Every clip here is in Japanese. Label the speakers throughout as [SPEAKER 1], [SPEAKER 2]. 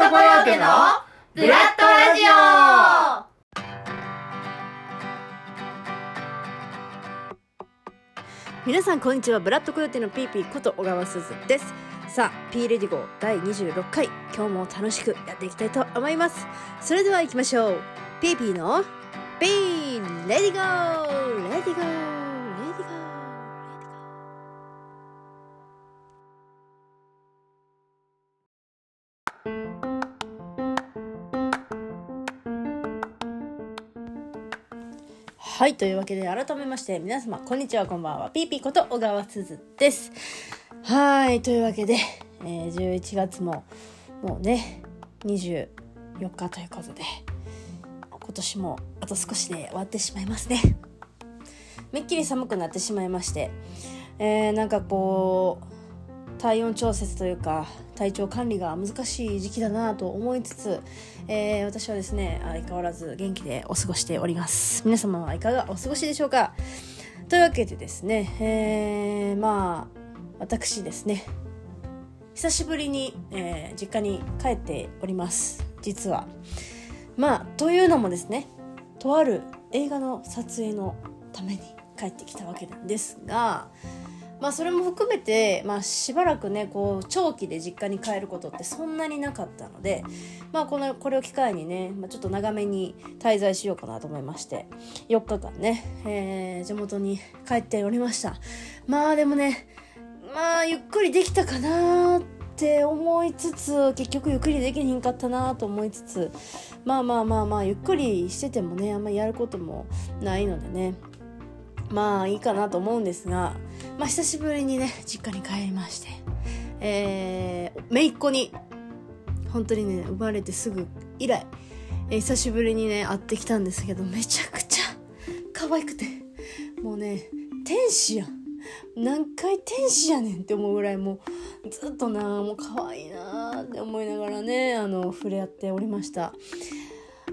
[SPEAKER 1] トコヨーテのブラッドラジオ。
[SPEAKER 2] 皆さんこんにちは。ブラッドコヨーテのピーピーこと小川すずです。さあ P Ready Go 第26回。今日も楽しくやっていきたいと思います。それでは行きましょう。ピーピーの P Ready Go Ready Goはいというわけで改めまして皆様こんにちはこんばんは。ピーピーこと小川すずです。はいというわけで、えー、11月ももうね24日ということで今年もあと少しで終わってしまいますね。めっきり寒くなってしまいましてえー、なんかこう体温調節というか体調管理が難しい時期だなと思いつつ、えー、私はですね相変わらず元気でお過ごしております。皆様はいかがお過ごしでしょうか？というわけでですね、えー、まあ私ですね久しぶりに、えー、実家に帰っております。実は。まあというのもですねとある映画の撮影のために帰ってきたわけなんですがまあそれも含めて、まあ、しばらくねこう長期で実家に帰ることってそんなになかったので、まあ、このこれを機会にね、まあ、ちょっと長めに滞在しようかなと思いまして4日間ね、えー、地元に帰っておりました。まあでもねまあゆっくりできたかなって思いつつ結局ゆっくりできひんかったなと思いつつまあまあまあまあゆっくりしててもねあんまりやることもないのでね。まあいいかなと思うんですが、まあ、久しぶりにね実家に帰りましてえー、姪っ子に本当にね生まれてすぐ以来、えー、久しぶりにね会ってきたんですけどめちゃくちゃ可愛くてもうね天使やん。何回天使やねんって思うぐらいもうずっとなもう可愛いなって思いながらねあの触れ合っておりました。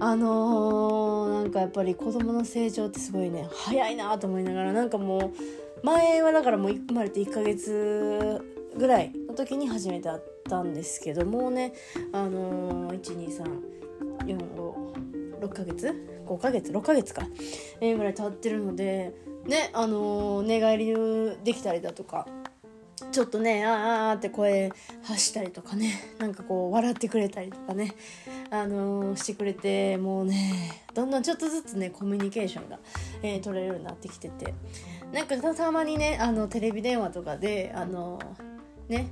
[SPEAKER 2] あのー、なんかやっぱり子供の成長ってすごいね早いなと思いながらなんかもう前はだからもう生まれて1ヶ月ぐらいの時に初めて会ったんですけどもうねあのー、12345ヶ月5ヶ月6ヶ月か、えー、ぐらい経ってるのでねあのー、寝返りできたりだとかちょっとねあーあって声発したりとかねなんかこう笑ってくれたりとかねあのー、してくれてもうねどんどんちょっとずつねコミュニケーションが、えー、取れるようになってきててなんかたまにねあのテレビ電話とかであのね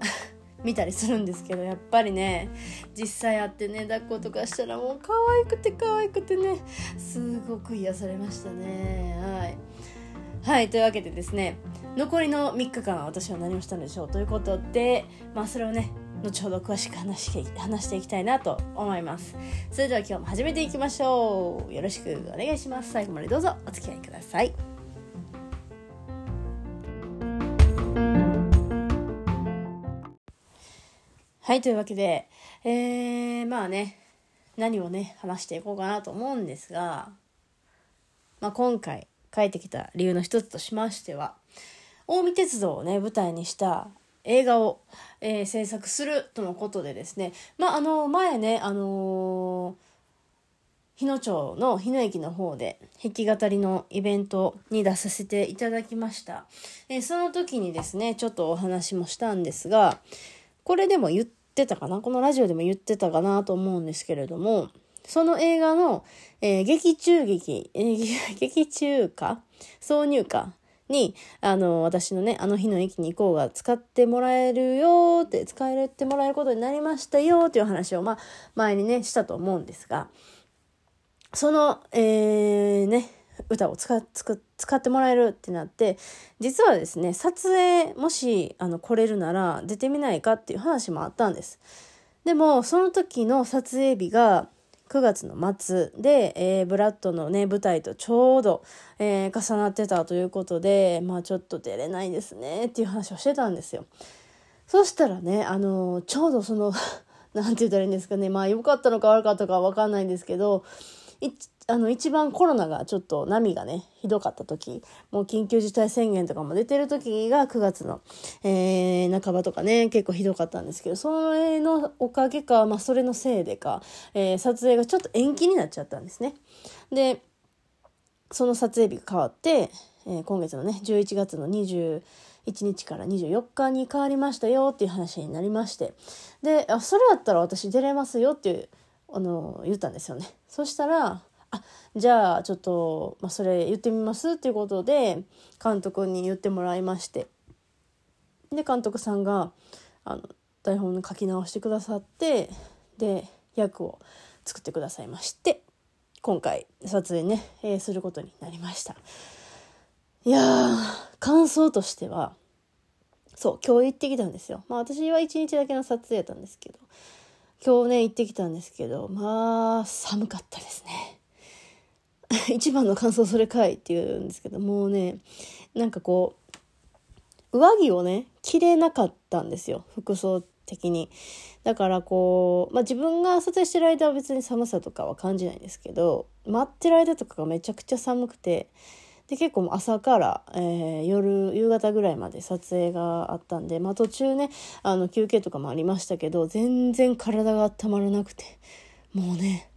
[SPEAKER 2] 見たりするんですけどやっぱりね実際会ってね抱っことかしたらもう可愛くて可愛くてねすごく癒されましたね。はい。はいというわけでですね残りの3日間私は何をしたんでしょうということでまあそれをね後ほど詳しく話して話していきたいなと思います。それでは今日も始めていきましょう。よろしくお願いします。最後までどうぞお付き合いください。はいというわけでえー、まあね何をね話していこうかなと思うんですが、まあ、今回帰ってきた理由の一つとしましては近江鉄道をね舞台にした映画を、えー、制作するとのことでですね。まああの前ねあの、日野町の日野駅の方で弾き語りのイベントに出させていただきました、えー、その時にですねちょっとお話もしたんですがこれでも言ってたかな？このラジオでも言ってたかなと思うんですけれどもその映画の、えー、劇中劇、えー、劇中歌挿入歌？に、あの、私のね、あの日の駅に行こうが使ってもらえるよって、使えてもらえることになりましたよっていう話を、まあ、前にね、したと思うんですが、その、えー、ね、歌を使使ってもらえるってなって実はですね撮影もしあの来れるなら出てみないかっていう話もあったんです。でもその時の撮影日が9月の末で、えー、ブラッドのね、舞台とちょうど、えー、重なってたということで、まあちょっと出れないですねっていう話をしてたんですよ。そしたらね、あのー、ちょうどその なんて言ったらいいんですかね、まあ良かったのか悪かったかわかんないんですけど、あの一番コロナがちょっと波がねひどかった時もう緊急事態宣言とかも出てる時が9月の、えー、半ばとかね結構ひどかったんですけどそれのおかげか、まあ、それのせいでか、えー、撮影がちょっと延期になっちゃったんですね。でその撮影日が変わって、えー、今月のね11月の21日から24日に変わりましたよっていう話になりましてであそれだったら私出れますよっていうあの言ったんですよね。そしたらあじゃあちょっと、まあ、それ言ってみますっていうことで監督に言ってもらいまして。で監督さんがあの台本の書き直してくださってで役を作ってくださいまして今回撮影ね、えー、することになりました。いや感想としてはそう今日行ってきたんですよ。まあ私は1日だけの撮影やったんですけど今日ね行ってきたんですけどまあ寒かったですね。一番の感想それかいって言うんですけどもうねなんかこう上着をね着れなかったんですよ服装的に。だからこう、まあ、自分が撮影してる間は別に寒さとかは感じないんですけど待ってる間とかがめちゃくちゃ寒くてで結構朝から、えー、夜夕方ぐらいまで撮影があったんで、まあ、途中ねあの休憩とかもありましたけど全然体が温まらなくてもうね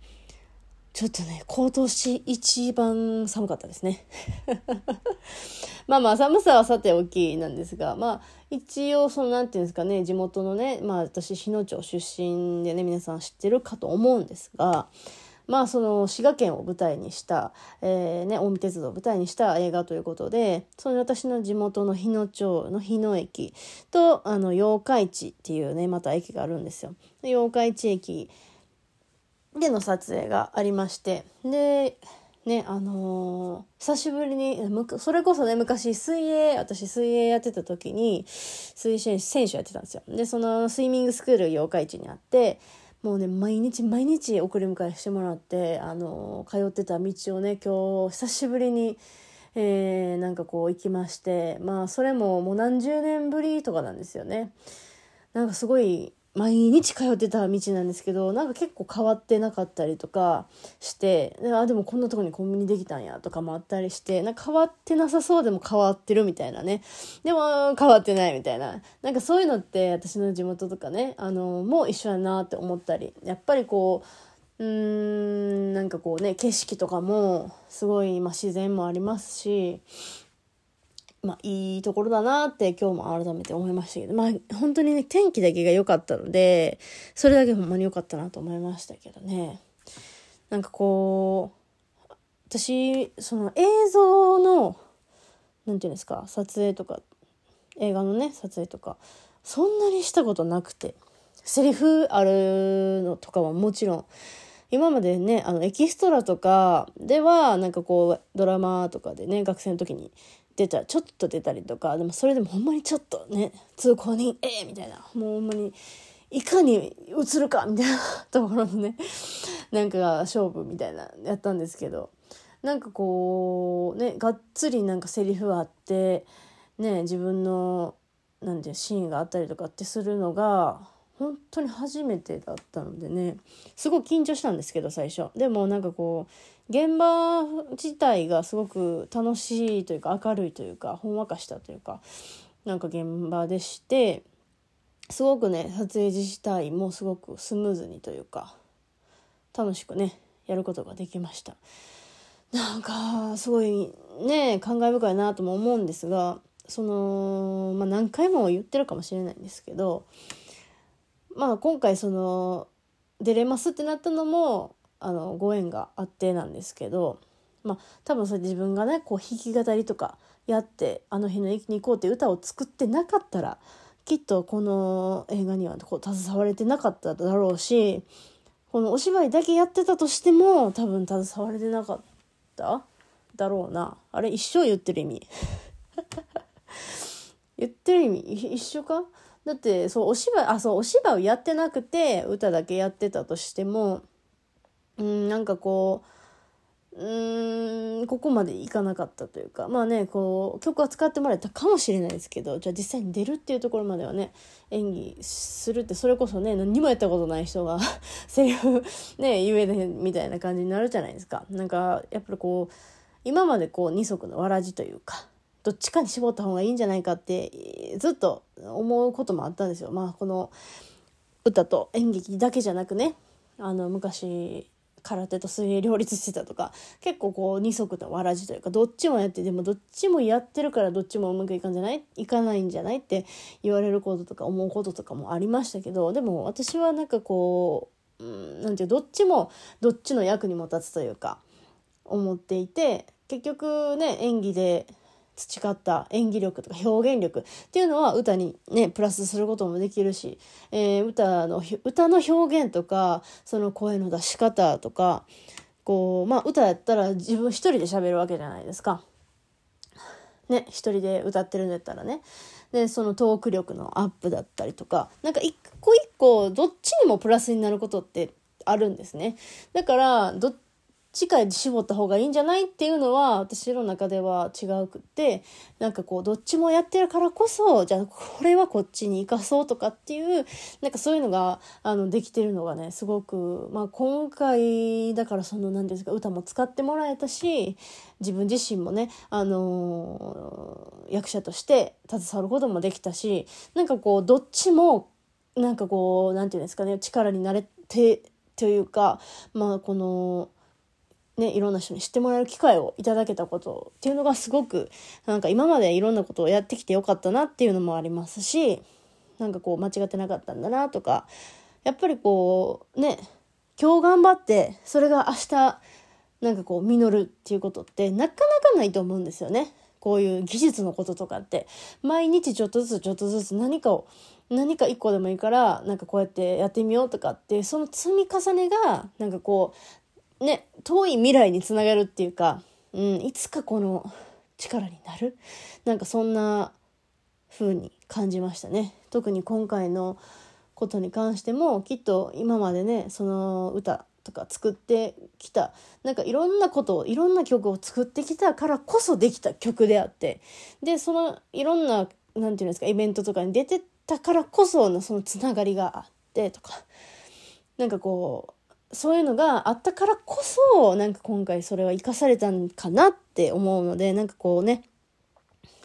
[SPEAKER 2] ちょっとね、今年一番寒かったですね。まあまあ寒さはさておきなんですが、まあ一応そのなんていうんですかね、地元のね、まあ私日野町出身でね、皆さん知ってるかと思うんですが、まあその滋賀県を舞台にした、えー、ね、近江鉄道を舞台にした映画ということで、その私の地元の日野町の日野駅と、あの、八日市っていうね、また駅があるんですよ。八日市駅での撮影がありましてでねあのー、久しぶりにそれこそね昔水泳私水泳やってた時に水泳選手やってたんですよでそのスイミングスクール八日市にあってもうね毎日毎日送り迎えしてもらってあの、通ってた道をね今日久しぶりにえー、なんかこう行きましてまあそれももう何十年ぶりとかなんですよね。なんかすごい毎日通ってた道なんですけどなんか結構変わってなかったりとかしてあでもこんなとこにコンビニできたんやとかもあったりしてなんか変わってなさそうでも変わってるみたいなね。でも変わってないみたいな。なんかそういうのって私の地元とかねあのもう一緒やなって思ったりやっぱりこううーんなんかこうね景色とかもすごい、まあ、自然もありますしまあ、いいところだなって今日も改めて思いましたけど、まあ、本当にね、天気だけが良かったので、それだけほんまに良かったなと思いましたけどね。なんかこう、私、その映像の、なんていうんですか、撮影とか、映画のね、撮影とか、そんなにしたことなくて、セリフあるのとかはもちろん、今までね、あの、エキストラとかでは、なんかこう、ドラマとかでね、学生の時に出たちょっと出たりとかでもそれでもほんまにちょっとね通行人ええー、みたいな。もうほんまにいかに映るかみたいな ところのねなんか勝負みたいなやったんですけど。なんかこうねがっつりなんかセリフあってね自分のなんてシーンがあったりとかってするのが本当に初めてだったのでねすごい緊張したんですけど最初。でもなんかこう現場自体がすごく楽しいというか明るいというかほんわかしたというかなんか現場でしてすごくね撮影自体もすごくスムーズにというか楽しくねやることができました。なんかすごいね感慨深いなとも思うんですがそのまあ何回も言ってるかもしれないんですけどまあ今回その出れますってなったのもあのご縁があってなんですけどまあ多分それ自分がねこう弾き語りとかやって「あの日の駅に行こう」って歌を作ってなかったらきっとこの映画にはこう携われてなかっただろうしこのお芝居だけやってたとしても多分携われてなかっただろうな。あれ一生言ってる意味。言ってる意味？一緒か？だってそうお芝居あそうお芝居をやってなくて歌だけやってたとしてもうんなんかこうーんここまでいかなかったというかまあねこう曲は使ってもらえたかもしれないですけどじゃあ実際に出るっていうところまではね演技するってそれこそね何もやったことない人が セリフね言えねみたいな感じになるじゃないですか。なんかやっぱりこう今までこう二足のわらじというかどっちかに絞った方がいいんじゃないかってずっと思うこともあったんですよ。まあこの歌と演劇だけじゃなくねあの昔空手と水泳両立してたとか結構こう二足のわらじというかどっちもやってでもどっちもやってるからどっちもうまくいかんじゃない？いかないんじゃない？って言われることとか思うこととかもありましたけどでも私はなんかこう何て言うどっちもどっちの役にも立つというか思っていて結局ね演技で培った演技力とか表現力っていうのは歌にねプラスすることもできるし、えー、歌の歌の表現とかその声の出し方とかこうまあ歌やったら自分一人で喋るわけじゃないですか。ね一人で歌ってるんだったらね。でそのトーク力のアップだったりとかなんか一個一個どっちにもプラスになることってあるんですね。だからどっ次回絞った方がいいんじゃない？っていうのは私の中では違うくってなんかこうどっちもやってるからこそじゃあこれはこっちに生かそうとかっていうなんかそういうのがあのできてるのがねすごく、まあ、今回だからその何ですか歌も使ってもらえたし自分自身もね、あのー、役者として携わることもできたしなんかこうどっちもなんかこう何て言うんですかね力になれてというかまあこの。ね、いろんな人に知ってもらえる機会をいただけたことっていうのがすごくなんか今までいろんなことをやってきてよかったなっていうのもありますしなんかこう間違ってなかったんだなとかやっぱりこうね今日頑張ってそれが明日なんかこう実るっていうことってなかなかないと思うんですよね。こういう技術のこととかって毎日ちょっとずつちょっとずつ何かを何か一個でもいいからなんかこうやってやってみようとかってその積み重ねがなんかこうね、遠い未来につながるっていうか、うん、いつかこの力になる？なんかそんな風に感じましたね。特に今回のことに関してもきっと今までねその歌とか作ってきたなんかいろんなことをいろんな曲を作ってきたからこそできた曲であってでそのいろんな何て言うんですかイベントとかに出てたからこそのそのつながりがあってとかなんかこうそういうのがあったからこそ、なんか今回それは生かされたんかなって思うので、なんかこうね、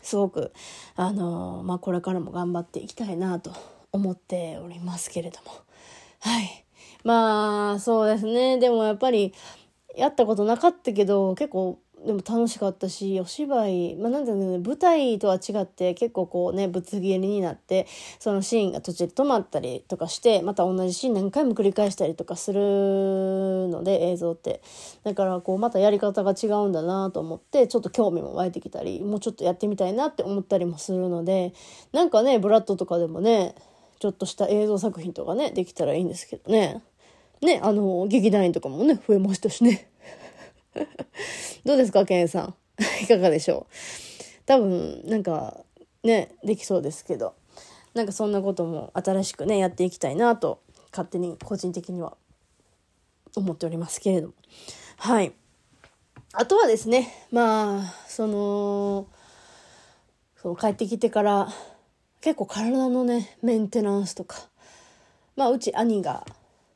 [SPEAKER 2] すごく、あのー、まあ、これからも頑張っていきたいなと思っておりますけれども。はい。まあ、そうですね。でもやっぱり、やったことなかったけど、結構でも楽しかったしお芝居、まあ、なんていうね舞台とは違って結構こうねぶつ切りになってそのシーンが途中で止まったりとかしてまた同じシーン何回も繰り返したりとかするので映像ってだからこうまたやり方が違うんだなと思ってちょっと興味も湧いてきたりもうちょっとやってみたいなって思ったりもするのでなんかねブラッドとかでもねちょっとした映像作品とかねできたらいいんですけどねねあの劇団員とかもね増えましたしね。どうですか、ケンさん？いかがでしょう？多分、なんか、ね、できそうですけど、なんかそんなことも新しくね、やっていきたいなと、勝手に個人的には思っておりますけれども。はい。あとはですね、まあ、その、その帰ってきてから、結構体のね、メンテナンスとか、まあ、うち兄が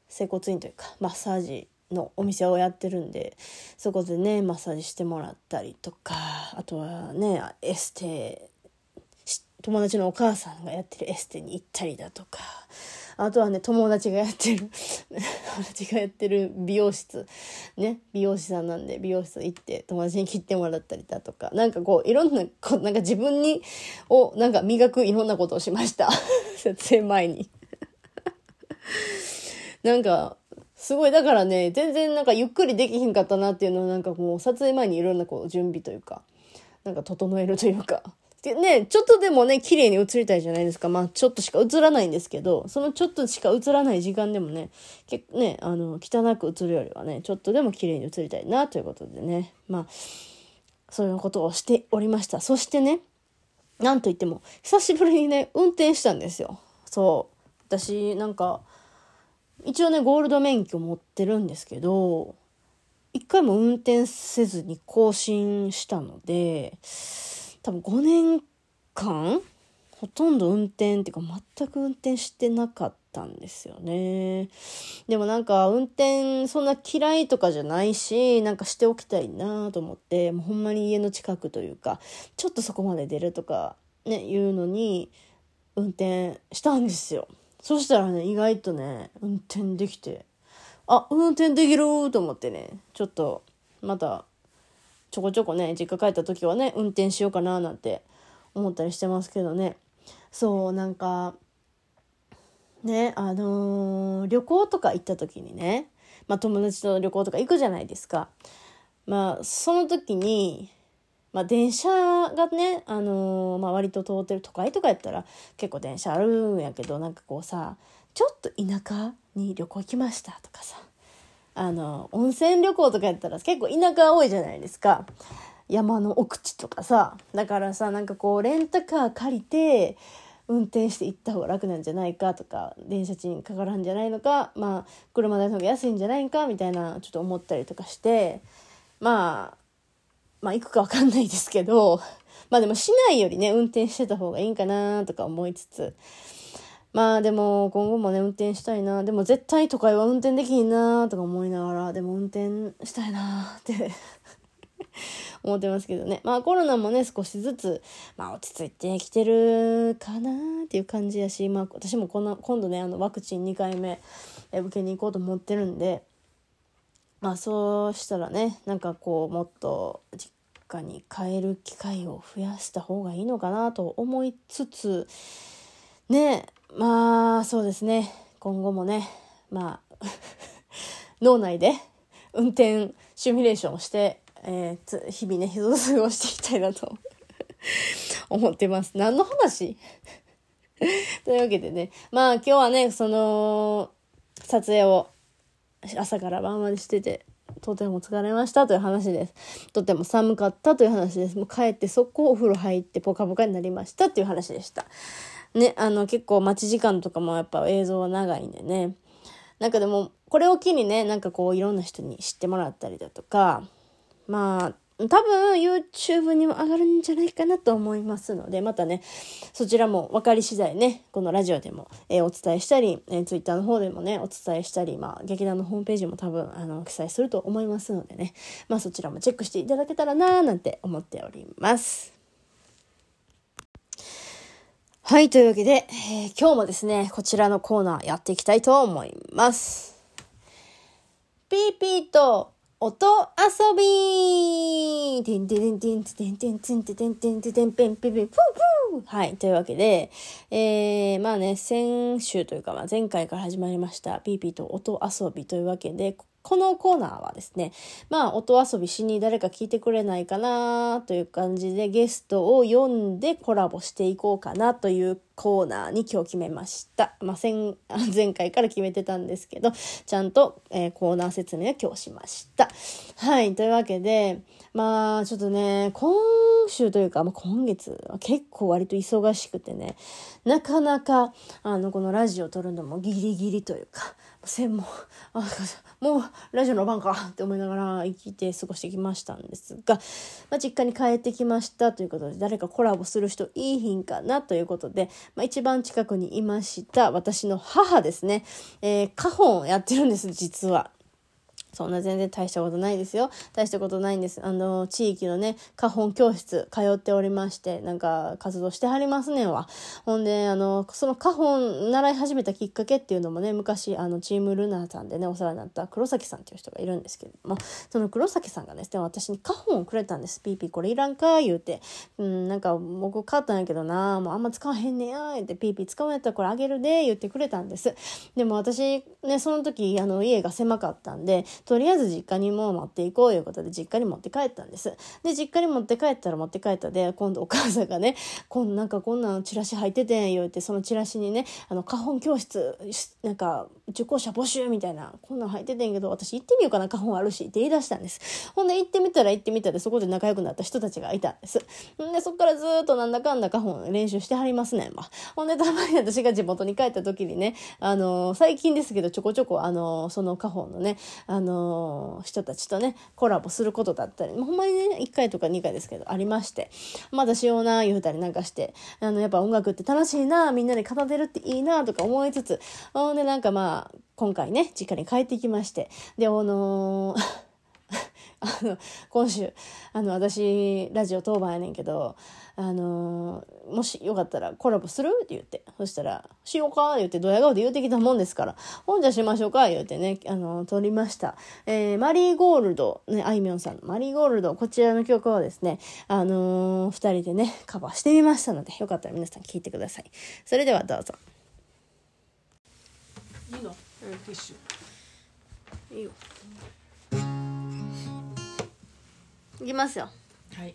[SPEAKER 2] 整骨院というか、マッサージのお店をやってるんでそこでねマッサージしてもらったりとかあとはねエステ友達のお母さんがやってるエステに行ったりだとかあとはね友達がやってる 友達がやってる美容室ね美容師さんなんで美容室行って友達に切ってもらったりだとかなんかこういろんなこなんか自分にをなんか磨くいろんなことをしました。撮影前に。なんかすごい、だからね、全然なんかゆっくりできひんかったなっていうのはなんかもう撮影前にいろんなこう準備というか、なんか整えるというか。でね、ちょっとでもね、綺麗に映りたいじゃないですか。まあ、ちょっとしか映らないんですけど、そのちょっとしか映らない時間でもね、結構ね、あの、汚く映るよりはね、ちょっとでも綺麗に映りたいなということでね、まあ、そういうことをしておりました。そしてね、なんといっても、久しぶりにね、運転したんですよ。そう。私、なんか、一応ねゴールド免許持ってるんですけど一回も運転せずに更新したので、多分5年間ほとんど運転っていうか全く運転してなかったんですよね。でもなんか運転そんな嫌いとかじゃないし、なんかしておきたいなと思って、もうほんまに家の近くというか、ちょっとそこまで出るとかね、言うのに運転したんですよ。そしたらね、意外とね、運転できて、あ、運転できると思ってね、ちょっとまたちょこちょこね、実家帰った時はね、運転しようかななんて思ったりしてますけどね。そうなんかねあのー、旅行とか行った時にね、まあ、友達と旅行とか行くじゃないですか。まあその時に、まあ、電車がね、あのー、まあ、割と通ってる都会とかやったら結構電車あるんやけどなんかこうさちょっと田舎に旅行行きましたとかさあの温泉旅行とかやったら結構田舎多いじゃないですか。山の奥地とかさだからさなんかこうレンタカー借りて運転して行った方が楽なんじゃないかとか電車賃かからんじゃないのかまあ車代の方が安いんじゃないかみたいなちょっと思ったりとかしてまあまあ行くか分かんないですけど まあでも市内よりね運転してた方がいいんかなとか思いつつまあでも今後もね運転したいなでも絶対都会は運転できんなとか思いながらでも運転したいなって 思ってますけどね。まあコロナもね、少しずつ、まあ落ち着いてきてるかなっていう感じやし、まあ私もこの今度ね、あのワクチン2回目受けに行こうと思ってるんで、まあそうしたらね、なんかこうもっと実家に帰る機会を増やした方がいいのかなと思いつつ、ね、まあそうですね、今後もね、まあ 脳内で運転シミュレーションをしてえー、日々ね、過ごしていきたいなと 思ってます。何の話？というわけでね、まあ今日はね、その、撮影を朝から晩までしてて、とても疲れましたという話です。とても寒かったという話です。もう帰ってそこお風呂入ってポカポカになりましたっていう話でした。ね、あの結構待ち時間とかもやっぱ映像は長いんでね。なんかでも、これを機にね、なんかこういろんな人に知ってもらったりだとか、まあ、多分 YouTube にも上がるんじゃないかなと思いますので、またね、そちらも分かり次第ね、このラジオでも、えー、お伝えしたり、えー、Twitter の方でもね、お伝えしたり、まあ、劇団のホームページも多分、あの、記載すると思いますのでね、まあ、そちらもチェックしていただけたらなーなんて思っております。はい、というわけで、えー、今日もですね、こちらのコーナーやっていきたいと思います。ピーピーと音遊びてんてんてんてんてんてんてんてんてんてんてんてんてんてんはい。というわけで、えー、まあね、先週というか、まあ、前回から始まりました、ピーピーと音遊びというわけで、このコーナーはですね、まあ、音遊びしに誰か聞いてくれないかなという感じでゲストを呼んでコラボしていこうかなというコーナーに今日決めました。まあ、前 前回から決めてたんですけど、ちゃんと、えー、コーナー説明は今日しました。はい。というわけで、まあ、ちょっとね、今週というか、まあ、今月は結構割と忙しくてね、なかなか、あの、このラジオを撮るのもギリギリというか、専門、あ、もうラジオの番かって思いながら生きて過ごしてきましたんですが、まあ、実家に帰ってきましたということで、誰かコラボする人いいひんかなということで、まあ、一番近くにいました私の母ですね、えー、家本やってるんです、実は。そんな全然大したことないですよ。大したことないんです。あの、地域のね、花本教室通っておりまして、なんか活動してはりますねんわ。ほんで、あの、その花本習い始めたきっかけっていうのもね、昔、あの、チームルナーさんでね、お世話になった黒崎さんっていう人がいるんですけれども、その黒崎さんがですね、私に花本をくれたんです。ピーピーこれいらんか言うて。うん、なんか僕買ったんやけどな、もうあんま使わへんねや、言って、ピーピー使うんやったらこれあげるで、言ってくれたんです。でも私、ね、その時、あの、家が狭かったんで、とりあえず実家にも持っていこういうことで実家に持って帰ったんです。で、実家に持って帰ったら持って帰ったで、今度お母さんがね、こんなんかこんなのチラシ入っててん言うて、そのチラシにね、あの、花本教室、なんか、受講者募集みたいな、こんなん入っててんけど、私行ってみようかな、花本あるしって言い出したんです。ほんで行ってみたら行ってみたで、そこで仲良くなった人たちがいたんです。で、そっからずっとなんだかんだ花本練習してはりますねんわ。ほんで、たまに私が地元に帰った時にね、あの、最近ですけど、ちょこちょこ、あの、その花本のね、あの、の、人たちとねコラボすることだったりほんまにね1回とか2回ですけどありましてまだしような言うたりなんかしてあのやっぱ音楽って楽しいなみんなで奏でるっていいなとか思いつつほんでなんかまあ今回ね実家に帰ってきましてであのーあの今週あの私ラジオ当番やねんけどあのもしよかったらコラボする？って言って。そしたら「しようか」言ってドヤ顔で言うてきたもんですから「ほんじゃしましょうか」言うてねあの撮りました、えー、マリーゴールドねあいみょんさん。のマリーゴールドこちらの曲をですねあのー、2人でねカバーしてみましたのでよかったら皆さん聴いてください。それではどうぞ。いいの、うん、ティッシュ。いいよいきますよ。はい。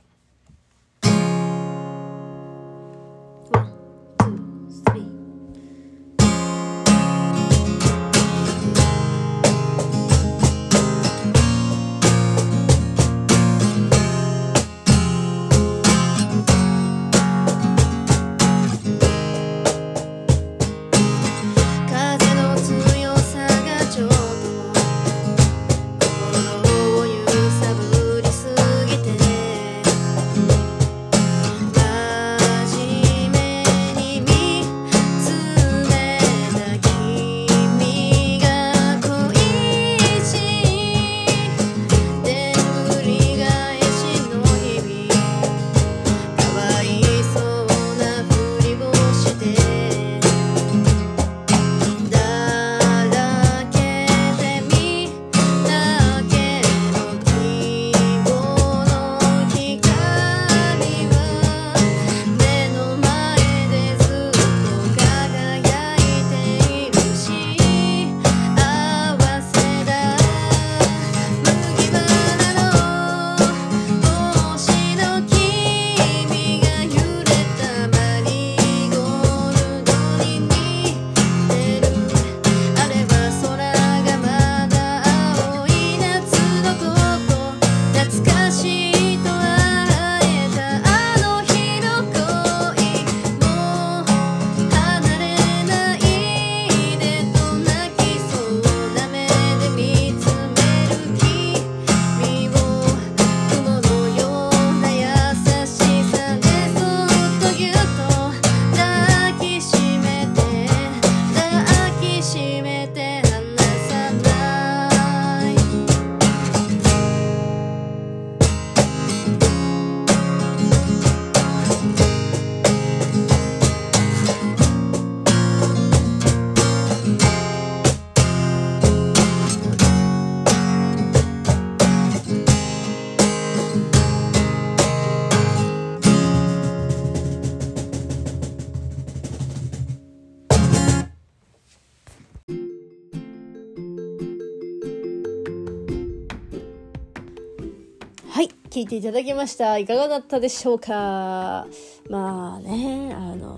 [SPEAKER 2] はい聞いていただきました。いかがだったでしょうか？まあね、あの、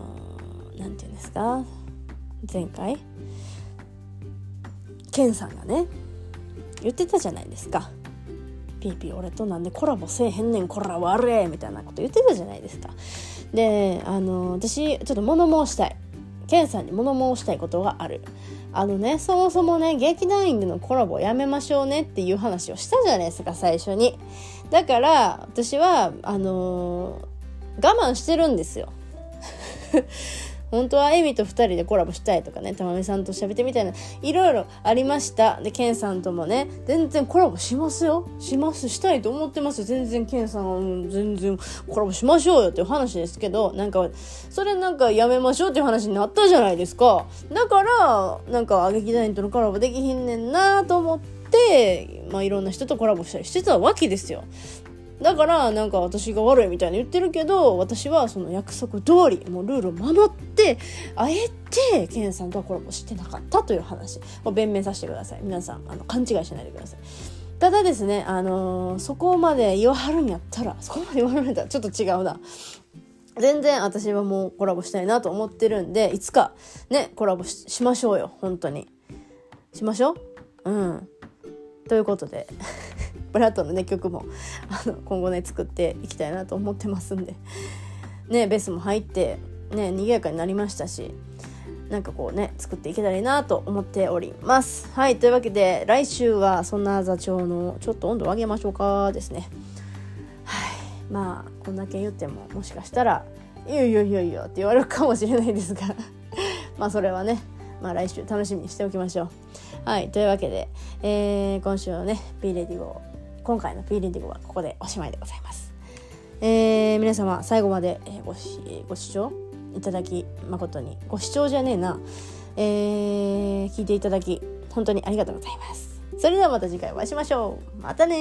[SPEAKER 2] なんて言うんですか？前回、ケンさんがね、言ってたじゃないですか。ピーピー俺となんでコラボせえへんねんこら悪れみたいなこと言ってたじゃないですか。で、あの、私、ちょっと物申したい。ケンさんに物申したいことがある。あのね、そもそもね、劇団員でのコラボやめましょうねっていう話をしたじゃないですか、最初に。だから私はあのー、我慢してるんですよ。本当はエミと2人でコラボしたいとかねたまみさんと喋ってみたいないろいろありました。でケンさんともね全然コラボしますよ。しますしたいと思ってます全然ケンさん、全然コラボしましょうよっていう話ですけどなんかそれなんかやめましょうっていう話になったじゃないですか。だからなんか劇団員とのコラボできひんねんなと思って、でまあ、いろんな人とコラボしたりしてたわけですよ。だからなんか私が悪いみたいに言ってるけど私はその約束通りもうルールを守ってあえてケンさんとはコラボしてなかったという話。を弁明させてください。皆さんあの勘違いしないでください。ただですねあのー、そこまで言わはるんやったらそこまで言わはるんやったらちょっと違うな。全然私はもうコラボしたいなと思ってるんでいつかねコラボしましょうよ。本当に。しましょう？うん。ということで ブラッドのね曲もあの今後ね作っていきたいなと思ってますんでねベースも入ってね賑やかになりましたしなんかこうね作っていけたらいいなと思っております。はいというわけで来週はそんな座長のちょっと温度を上げましょうかですね。はいまあこんだけ言ってももしかしたら「いやいやいやいや」って言われるかもしれないですが まあそれはねまあ来週楽しみにしておきましょう。はいというわけで、えー、今週のね P レディゴ今回の P レディゴはここでおしまいでございます。えー、皆様最後までごしご視聴いただき誠にご視聴じゃねえな、えー、聞いていただき本当にありがとうございます。それではまた次回お会いしましょう。またね